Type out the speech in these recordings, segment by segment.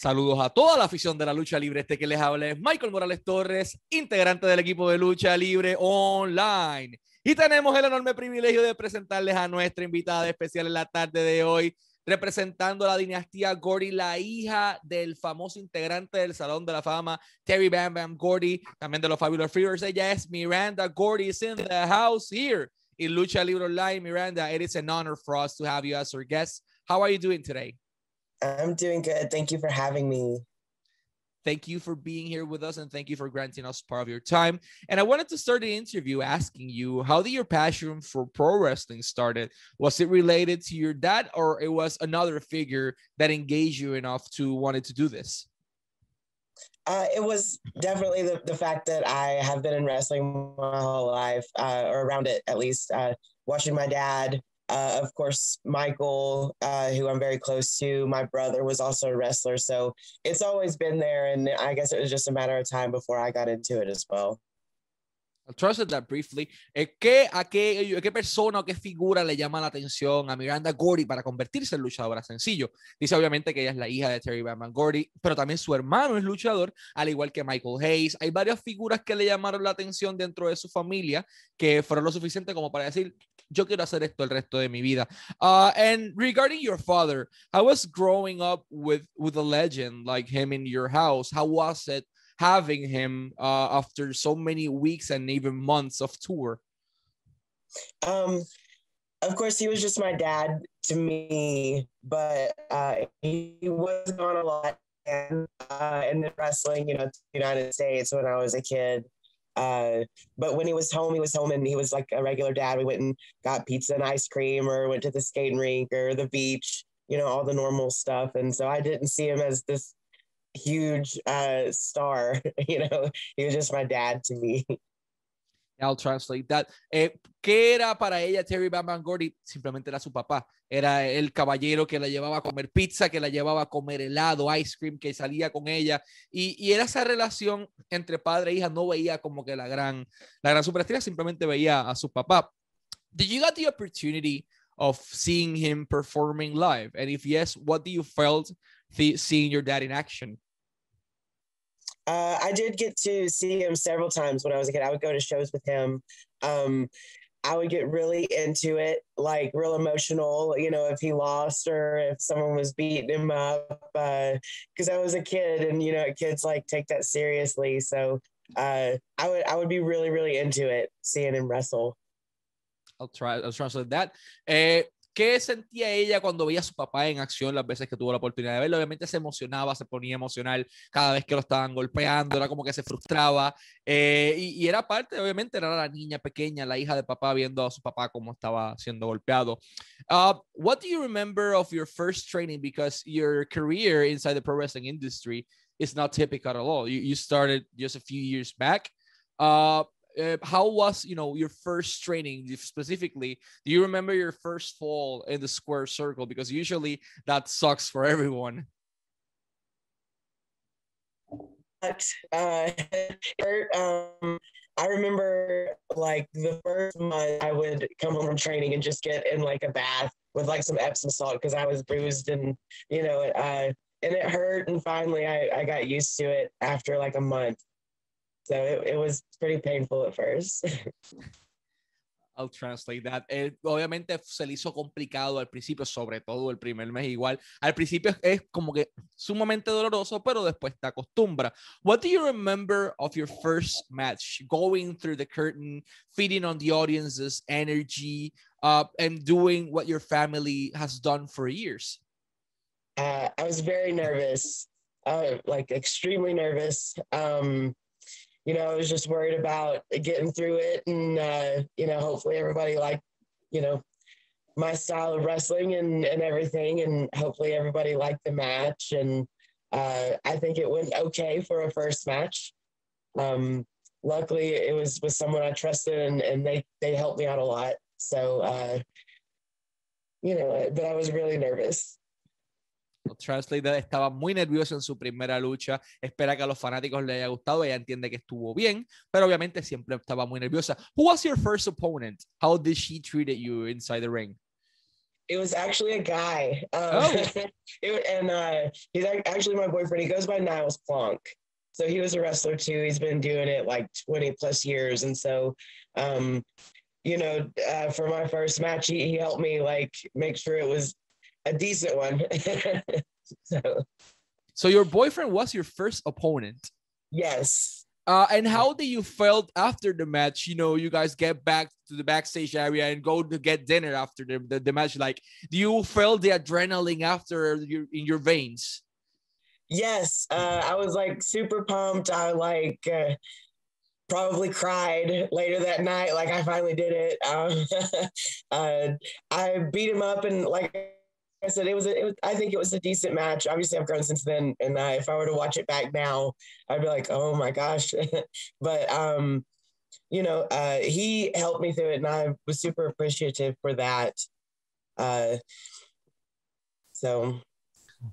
Saludos a toda la afición de la lucha libre. Este que les habla es Michael Morales Torres, integrante del equipo de lucha libre online. Y tenemos el enorme privilegio de presentarles a nuestra invitada especial en la tarde de hoy, representando a la dinastía Gordy, la hija del famoso integrante del Salón de la Fama, Terry Bam Bam Gordy, también de los Fabulous Fears. Ella es Miranda Gordy, is in the house here in Lucha Libre Online. Miranda, it is an honor for us to have you as our guest. How are you doing today? I'm doing good. Thank you for having me. Thank you for being here with us and thank you for granting us part of your time. And I wanted to start the interview asking you how did your passion for pro wrestling started? Was it related to your dad or it was another figure that engaged you enough to wanted to do this? Uh, it was definitely the, the fact that I have been in wrestling my whole life, uh, or around it at least, uh, watching my dad uh, of course, Michael, uh, who I'm very close to, my brother was also a wrestler. So it's always been there. And I guess it was just a matter of time before I got into it as well. I'll trust that briefly. ¿Qué, a, qué, ¿A qué persona o qué figura le llama la atención a Miranda Gordy para convertirse en luchadora? Sencillo. Dice obviamente que ella es la hija de Terry Batman Gordy, pero también su hermano es luchador, al igual que Michael Hayes. Hay varias figuras que le llamaron la atención dentro de su familia que fueron lo suficiente como para decir, yo quiero hacer esto el resto de mi vida. Uh, and regarding your father, I was growing up with with a legend like him in your house. How was it having him uh, after so many weeks and even months of tour? Um, of course, he was just my dad to me, but uh, he was gone a lot and uh, in the wrestling, you know, the United States when I was a kid. Uh, but when he was home, he was home and he was like a regular dad. We went and got pizza and ice cream or went to the skating rink or the beach, you know, all the normal stuff. And so I didn't see him as this huge uh, star, you know, he was just my dad to me. I'll translate that. Eh, ¿Qué era para ella Terry Van Gordy? Simplemente era su papá. Era el caballero que la llevaba a comer pizza, que la llevaba a comer helado, ice cream, que salía con ella. Y, y era esa relación entre padre e hija. No veía como que la gran, la gran superestrella, simplemente veía a su papá. Did you get the opportunity of seeing him performing live? And if yes, what do you felt seeing your dad in action? Uh, I did get to see him several times when I was a kid. I would go to shows with him. Um, I would get really into it, like real emotional, you know, if he lost or if someone was beating him up. Because uh, I was a kid, and you know, kids like take that seriously. So uh, I would I would be really really into it, seeing him wrestle. I'll try. I'll translate that. Eh, ¿Qué sentía ella cuando veía a su papá en acción las veces que tuvo la oportunidad de verlo? Obviamente se emocionaba, se ponía emocional cada vez que lo estaban golpeando, era como que se frustraba. Eh, y, era parte, obviamente, era la niña pequeña, la hija de papá, viendo a su papá como estaba siendo golpeado. Uh, what do you remember of your first training? Because your career inside the pro wrestling industry is not typical at all. You, you started just a few years back. Uh, uh, how was you know your first training specifically do you remember your first fall in the square circle? Because usually that sucks for everyone. Uh, um, I remember like the first month I would come home from training and just get in like a bath with like some Epsom salt because I was bruised and you know uh, and it hurt and finally I, I got used to it after like a month So it, it was pretty painful at first. I'll translate that. Eh, obviamente se le hizo complicado al principio, sobre todo el primer mes igual. Al principio es como que sumamente doloroso, pero después te acostumbra. What do you remember of your first match? Going through the curtain, feeding on the audience's energy, uh, and doing what your family has done for years. Uh, I was very nervous, uh, like extremely nervous. Um, you know, I was just worried about getting through it and, uh, you know, hopefully everybody liked, you know, my style of wrestling and, and everything. And hopefully everybody liked the match. And uh, I think it went okay for a first match. Um, luckily it was with someone I trusted and, and they, they helped me out a lot. So, uh, you know, but I was really nervous. Translate estaba muy nervioso en su primera lucha. Espera que a los fanáticos le haya gustado. Ella entiende que estuvo bien, pero obviamente siempre estaba muy nerviosa. Who was your first opponent? How did she treat you inside the ring? It was actually a guy. Um, oh. it, and uh, he's actually my boyfriend. He goes by Niles Plonk. So he was a wrestler too. He's been doing it like 20 plus years. And so, um, you know, uh, for my first match, he, he helped me like make sure it was a decent one. so. so your boyfriend was your first opponent. Yes. Uh, and how do you felt after the match? You know, you guys get back to the backstage area and go to get dinner after the, the, the match. Like, do you feel the adrenaline after your in your veins? Yes, uh, I was like super pumped. I like uh, probably cried later that night. Like I finally did it. Um, uh, I beat him up and like I said, it was, a, it was, I think it was a decent match. Obviously, I've grown since then, and uh, if I were to watch it back now, I'd be like, oh my gosh. but um, you know, uh, he helped me through it, and I was super appreciative for that. Uh, so.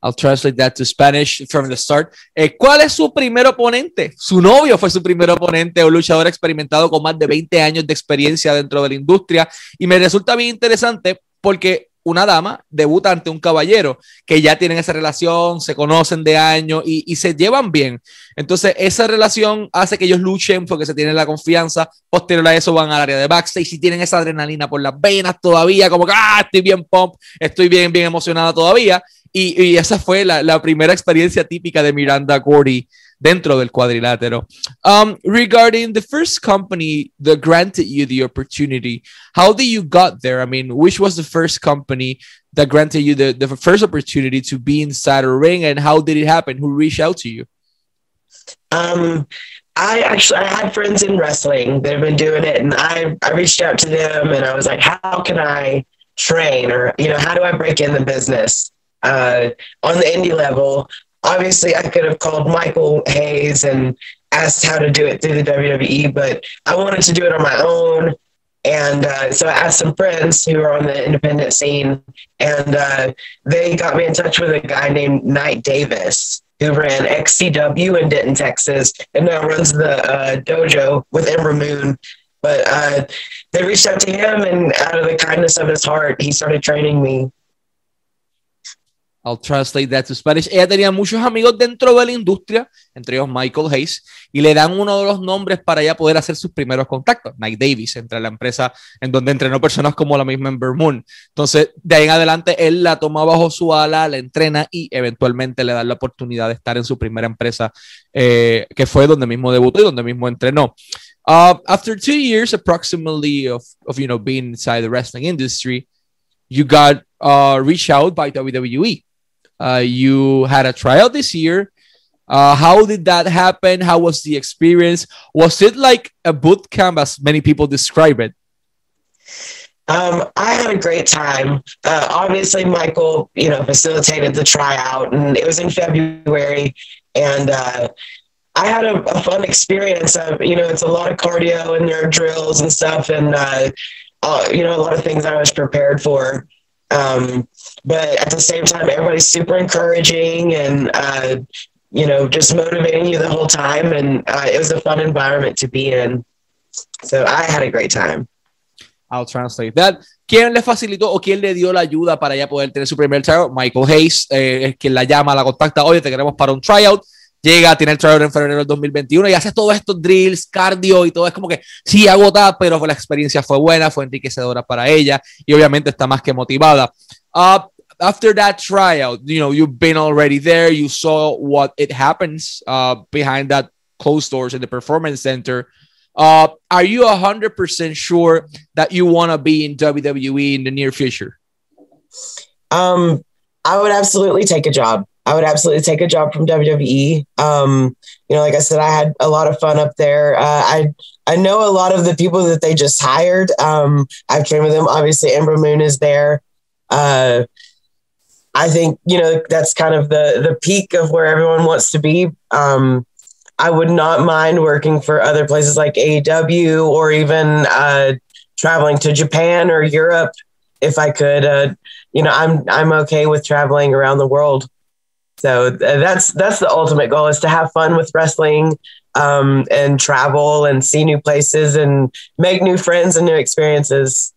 I'll translate that to Spanish from the start. Eh, ¿Cuál es su primer oponente? Su novio fue su primer oponente, un luchador experimentado con más de 20 años de experiencia dentro de la industria. Y me resulta bien interesante porque una dama debuta ante un caballero que ya tienen esa relación, se conocen de años y, se llevan bien. Entonces, esa relación hace que ellos luchen porque se tienen la confianza. Posterior a eso van al área de backstage y tienen esa adrenalina por las venas todavía, como que, ah, estoy bien pump, estoy bien, bien emocionada todavía. Y, esa fue la, la, primera experiencia típica de Miranda Gordy dentro del cuadrilátero. Um, regarding the first company that granted you the opportunity, how did you got there? I mean, which was the first company that granted you the, the first opportunity to be inside a ring and how did it happen? Who reached out to you? Um, I actually I had friends in wrestling that have been doing it and I, I reached out to them and I was like, how can I train or, you know, how do I break in the business? Uh, on the indie level, obviously I could have called Michael Hayes and asked how to do it through the WWE, but I wanted to do it on my own. And uh, so I asked some friends who are on the independent scene, and uh, they got me in touch with a guy named Knight Davis, who ran XCW in Denton, Texas, and now runs the uh, dojo with Ember Moon. But uh, they reached out to him, and out of the kindness of his heart, he started training me. I'll translate that to Spanish. Ella tenía muchos amigos dentro de la industria, entre ellos Michael Hayes, y le dan uno de los nombres para ella poder hacer sus primeros contactos. Mike Davis, entre la empresa en donde entrenó personas como la misma Ember Moon. Entonces, de ahí en adelante, él la toma bajo su ala, la entrena y eventualmente le da la oportunidad de estar en su primera empresa, eh, que fue donde mismo debutó y donde mismo entrenó. Uh, after two years approximately of, of, you know, being inside the wrestling industry, you got uh, reached out by WWE. Uh, you had a trial this year. Uh, how did that happen? How was the experience? Was it like a boot camp, as many people describe it? Um, I had a great time. Uh, obviously, Michael, you know, facilitated the tryout, and it was in February, and uh, I had a, a, fun experience. Of, you know, it's a lot of cardio and there are drills and stuff, and uh, uh, you know, a lot of things I was prepared for. Um, but at the same time, everybody's super encouraging and, uh, you know, just motivating you the whole time. And uh, it was a fun environment to be in. So I had a great time. I'll translate that. ¿Quién le facilitó o quién le dio la ayuda para ya poder tener su primer tryout? Michael Hayes, eh, es quien la llama, la contacta, oye, te queremos para un tryout llega, tiene el trailer en febrero del 2021 y hace todos estos drills, cardio y todo. Es como que sí, agotada, pero la experiencia fue buena, fue enriquecedora para ella y obviamente está más que motivada. Uh, after that tryout, you know, you've been already there, you saw what it happens uh, behind that closed doors in the performance center. Uh, are you 100% sure that you want to be in WWE in the near future? Um, I would absolutely take a job. I would absolutely take a job from WWE. Um, you know, like I said, I had a lot of fun up there. Uh, I I know a lot of the people that they just hired. Um, I've trained with them. Obviously, Ember Moon is there. Uh, I think you know that's kind of the the peak of where everyone wants to be. Um, I would not mind working for other places like AEW or even uh, traveling to Japan or Europe if I could. Uh, you know, I'm I'm okay with traveling around the world. So that's that's the ultimate goal is to have fun with wrestling um, and travel and see new places and make new friends and new experiences.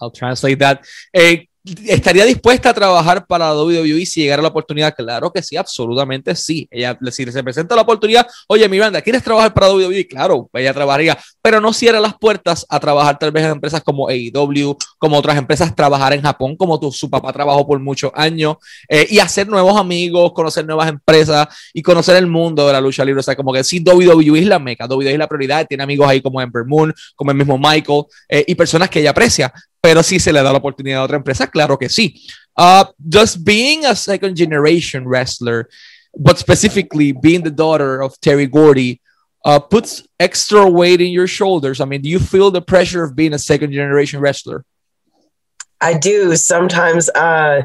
I'll translate that. Eh, ¿Estaría dispuesta a trabajar para WWE si llegara la oportunidad? Claro que sí, absolutamente sí. Ella, si se presenta la oportunidad, oye, Miranda, ¿quieres trabajar para WWE? Claro, ella trabajaría, pero no cierra las puertas a trabajar tal vez en empresas como AEW, como otras empresas, trabajar en Japón, como tu, su papá trabajó por muchos años, eh, y hacer nuevos amigos, conocer nuevas empresas y conocer el mundo de la lucha libre. O sea, como que sí, WWE es la meca, WWE es la prioridad, tiene amigos ahí como Ember Moon, como el mismo Michael, eh, y personas que ella aprecia pero si se le da la oportunidad a otra empresa, claro que sí. Uh, just being a second generation wrestler, but specifically being the daughter of Terry Gordy, uh, puts extra weight in your shoulders. I mean, do you feel the pressure of being a second generation wrestler? I do. Sometimes uh,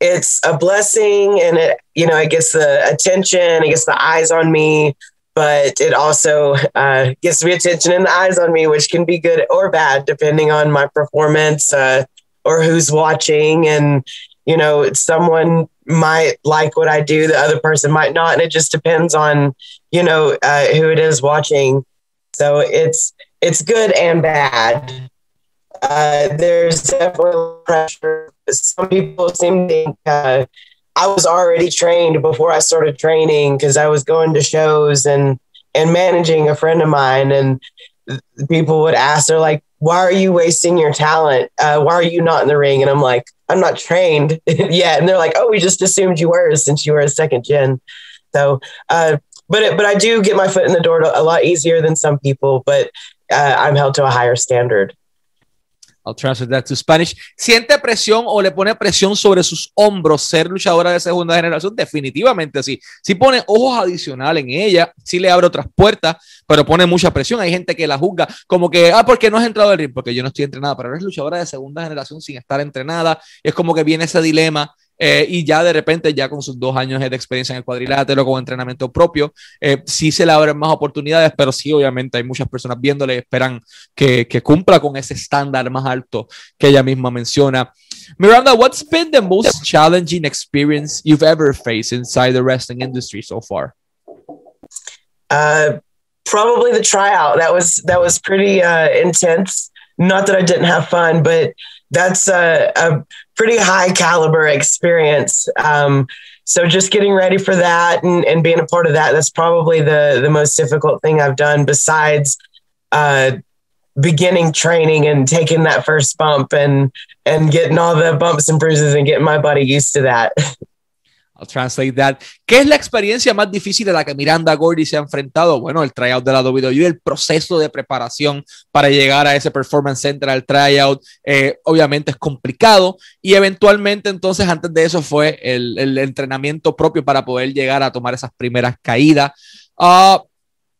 it's a blessing and it, you know, it gets the attention, it gets the eyes on me but it also uh, gets the attention and eyes on me, which can be good or bad depending on my performance uh, or who's watching. And you know, someone might like what I do, the other person might not, and it just depends on you know uh, who it is watching. So it's it's good and bad. Uh, there's definitely pressure. Some people seem to think uh, I was already trained before I started training because I was going to shows and and managing a friend of mine and people would ask they're like why are you wasting your talent? Uh, why are you not in the ring? And i'm like i'm not trained yet. And they're like oh we just assumed you were since you were a second gen. So uh, but it, but i do get my foot in the door a lot easier than some people but uh, i'm held to a higher standard I'll translate that to Spanish. ¿Siente presión o le pone presión sobre sus hombros ser luchadora de segunda generación? Definitivamente sí. Sí pone ojos adicionales en ella, sí le abre otras puertas, pero pone mucha presión. Hay gente que la juzga como que, ah, ¿por qué no has entrado al ring? Porque yo no estoy entrenada, pero eres luchadora de segunda generación sin estar entrenada. Es como que viene ese dilema eh, y ya de repente, ya con sus dos años de experiencia en el cuadrilátero, con entrenamiento propio, eh, sí se le abren más oportunidades, pero sí, obviamente, hay muchas personas viéndole y esperan que, cumpla con ese estándar más alto que ella misma menciona. Miranda, what's been the most challenging experience you've ever faced inside the wrestling industry so far? Uh, probably the tryout. That was that was pretty uh, intense. Not that I didn't have fun, but that's a, a pretty high caliber experience. Um, so just getting ready for that and, and being a part of that, that's probably the, the most difficult thing I've done besides uh, beginning training and taking that first bump and, and getting all the bumps and bruises and getting my body used to that. translate that. ¿Qué es la experiencia más difícil de la que Miranda Gordy se ha enfrentado? Bueno, el tryout de la WWE, el proceso de preparación para llegar a ese Performance Center, al tryout, eh, obviamente es complicado y eventualmente entonces antes de eso fue el, el entrenamiento propio para poder llegar a tomar esas primeras caídas. Uh,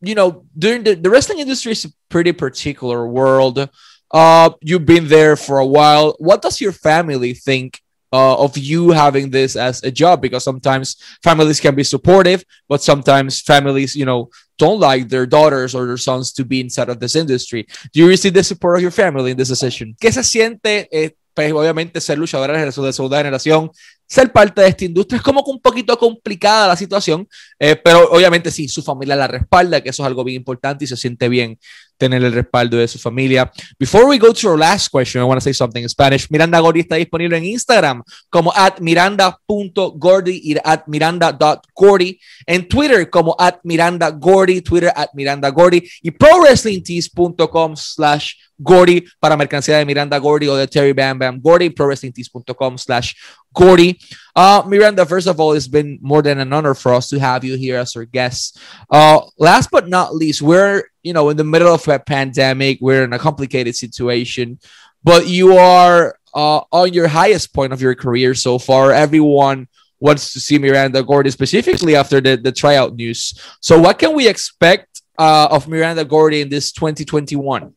you know, during the, the wrestling industry is a pretty particular world. Uh, you've been there for a while. What does your family think uh, of you having this as a job because sometimes families can be supportive but sometimes families you know don't like their daughters or their sons to be inside of this industry. Do you receive the support of your family in this decision ¿Qué se siente eh, pues obviamente ser luchadora de segunda generación ser parte de esta industria. Es como que un poquito complicada la situación, eh, pero obviamente sí, su familia la respalda, que eso es algo bien importante y se siente bien tener el respaldo de su familia. Before we go to our last question, I want to say something in Spanish. Miranda Gordy está disponible en Instagram como at miranda.gordy y at miranda.gordy. En Twitter como at miranda gordy, Twitter at miranda gordy y prowrestlingtees.com slash Gordy para mercancía de Miranda Gordy o de Terry Bam Bam Gordy, prowrestlingtees.com slash Gordy. Uh, Miranda, first of all, it's been more than an honor for us to have you here as our guest. Uh, last but not least, we're you know in the middle of a pandemic. We're in a complicated situation, but you are uh, on your highest point of your career so far. Everyone wants to see Miranda Gordy specifically after the, the tryout news. So, what can we expect uh, of Miranda Gordy in this 2021?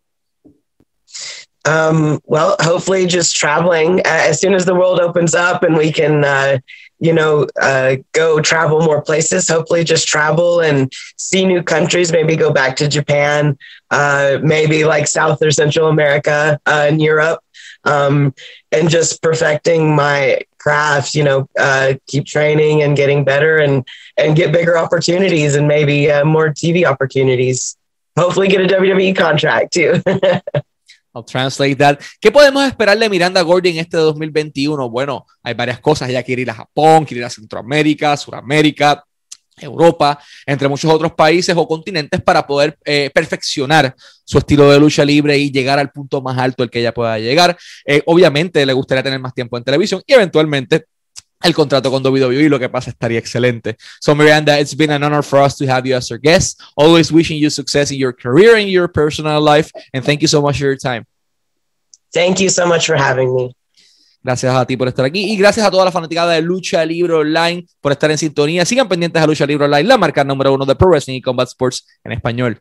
Um, well, hopefully, just traveling as soon as the world opens up and we can, uh, you know, uh, go travel more places. Hopefully, just travel and see new countries. Maybe go back to Japan, uh, maybe like South or Central America uh, and Europe, um, and just perfecting my craft. You know, uh, keep training and getting better, and and get bigger opportunities and maybe more TV opportunities. Hopefully, get a WWE contract too. I'll translate that. ¿Qué podemos esperar de Miranda Gordon en este 2021? Bueno, hay varias cosas. Ella quiere ir a Japón, quiere ir a Centroamérica, Suramérica, Europa, entre muchos otros países o continentes para poder eh, perfeccionar su estilo de lucha libre y llegar al punto más alto al que ella pueda llegar. Eh, obviamente le gustaría tener más tiempo en televisión y eventualmente el contrato con WWE, lo que pasa estaría excelente. So Miranda, it's been an honor for us to have you as our guest. Always wishing you success in your career and your personal life. And thank you so much for your time. Thank you so much for having me. Gracias a ti por estar aquí y gracias a toda la fanaticada de Lucha Libre Online por estar en sintonía. Sigan pendientes a Lucha Libre Online, la marca número uno de Pro Wrestling y Combat Sports en español.